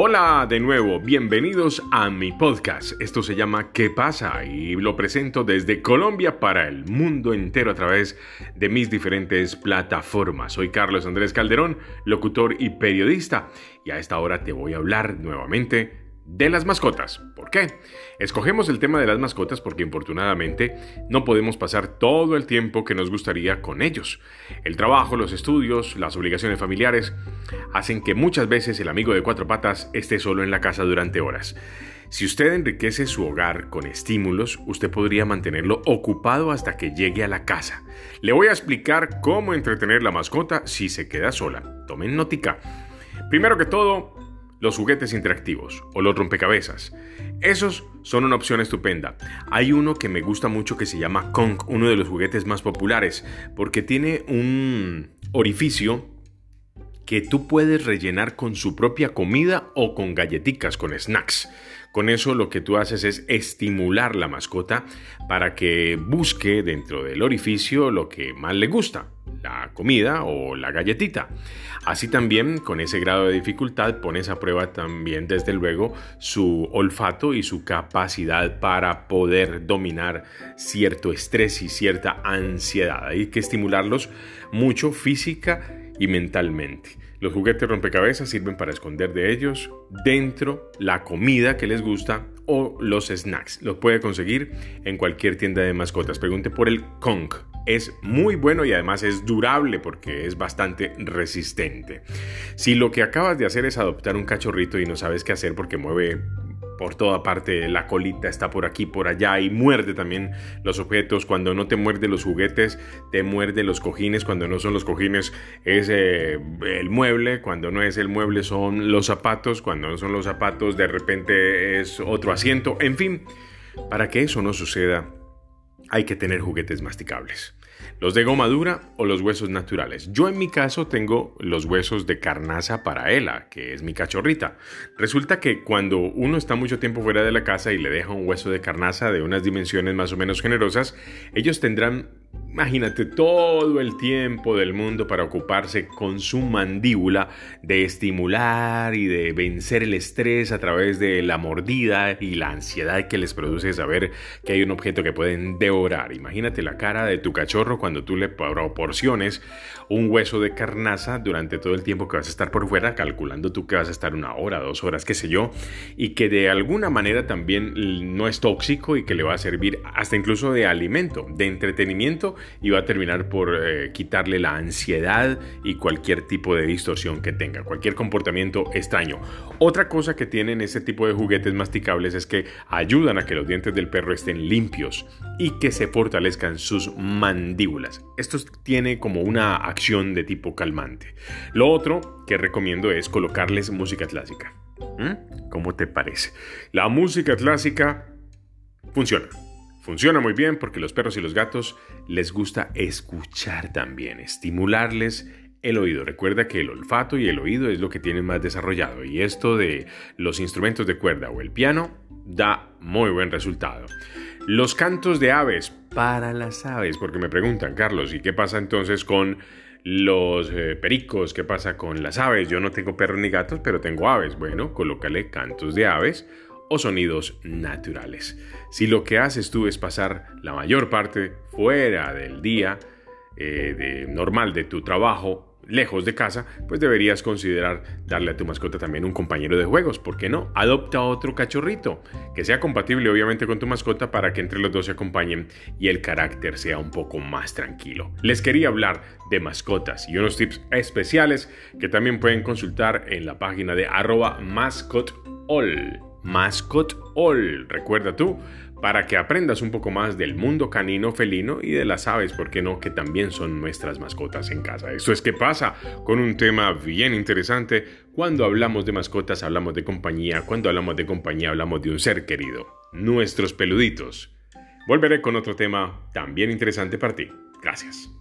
Hola de nuevo, bienvenidos a mi podcast. Esto se llama ¿Qué pasa? Y lo presento desde Colombia para el mundo entero a través de mis diferentes plataformas. Soy Carlos Andrés Calderón, locutor y periodista, y a esta hora te voy a hablar nuevamente de las mascotas. ¿Por qué? Escogemos el tema de las mascotas porque infortunadamente no podemos pasar todo el tiempo que nos gustaría con ellos. El trabajo, los estudios, las obligaciones familiares hacen que muchas veces el amigo de cuatro patas esté solo en la casa durante horas. Si usted enriquece su hogar con estímulos, usted podría mantenerlo ocupado hasta que llegue a la casa. Le voy a explicar cómo entretener la mascota si se queda sola. Tomen notica. Primero que todo, los juguetes interactivos o los rompecabezas. Esos son una opción estupenda. Hay uno que me gusta mucho que se llama Kong, uno de los juguetes más populares, porque tiene un orificio que tú puedes rellenar con su propia comida o con galletitas, con snacks. Con eso lo que tú haces es estimular la mascota para que busque dentro del orificio lo que más le gusta la comida o la galletita. Así también, con ese grado de dificultad, pones a prueba también, desde luego, su olfato y su capacidad para poder dominar cierto estrés y cierta ansiedad. Hay que estimularlos mucho física y mentalmente. Los juguetes rompecabezas sirven para esconder de ellos dentro la comida que les gusta o los snacks. Los puede conseguir en cualquier tienda de mascotas. Pregunte por el Kong es muy bueno y además es durable porque es bastante resistente. Si lo que acabas de hacer es adoptar un cachorrito y no sabes qué hacer porque mueve por toda parte, la colita está por aquí, por allá y muerde también los objetos. Cuando no te muerde los juguetes, te muerde los cojines. Cuando no son los cojines, es eh, el mueble. Cuando no es el mueble, son los zapatos. Cuando no son los zapatos, de repente es otro asiento. En fin, para que eso no suceda, hay que tener juguetes masticables. Los de goma dura o los huesos naturales. Yo en mi caso tengo los huesos de carnaza para Ela, que es mi cachorrita. Resulta que cuando uno está mucho tiempo fuera de la casa y le deja un hueso de carnaza de unas dimensiones más o menos generosas, ellos tendrán Imagínate todo el tiempo del mundo para ocuparse con su mandíbula de estimular y de vencer el estrés a través de la mordida y la ansiedad que les produce saber que hay un objeto que pueden devorar. Imagínate la cara de tu cachorro cuando tú le proporciones un hueso de carnaza durante todo el tiempo que vas a estar por fuera, calculando tú que vas a estar una hora, dos horas, qué sé yo, y que de alguna manera también no es tóxico y que le va a servir hasta incluso de alimento, de entretenimiento y va a terminar por eh, quitarle la ansiedad y cualquier tipo de distorsión que tenga, cualquier comportamiento extraño. Otra cosa que tienen este tipo de juguetes masticables es que ayudan a que los dientes del perro estén limpios y que se fortalezcan sus mandíbulas. Esto tiene como una acción de tipo calmante. Lo otro que recomiendo es colocarles música clásica. ¿Mm? ¿Cómo te parece? La música clásica funciona. Funciona muy bien porque los perros y los gatos les gusta escuchar también, estimularles el oído. Recuerda que el olfato y el oído es lo que tienen más desarrollado y esto de los instrumentos de cuerda o el piano da muy buen resultado. Los cantos de aves para las aves, porque me preguntan, Carlos, ¿y qué pasa entonces con los eh, pericos? ¿Qué pasa con las aves? Yo no tengo perros ni gatos, pero tengo aves. Bueno, colócale cantos de aves o sonidos naturales. Si lo que haces tú es pasar la mayor parte fuera del día eh, de, normal de tu trabajo, lejos de casa, pues deberías considerar darle a tu mascota también un compañero de juegos. ¿Por qué no? Adopta otro cachorrito que sea compatible obviamente con tu mascota para que entre los dos se acompañen y el carácter sea un poco más tranquilo. Les quería hablar de mascotas y unos tips especiales que también pueden consultar en la página de arroba mascotall. Mascot All, recuerda tú, para que aprendas un poco más del mundo canino felino y de las aves, ¿por qué no? Que también son nuestras mascotas en casa. Eso es que pasa con un tema bien interesante. Cuando hablamos de mascotas hablamos de compañía, cuando hablamos de compañía hablamos de un ser querido, nuestros peluditos. Volveré con otro tema también interesante para ti. Gracias.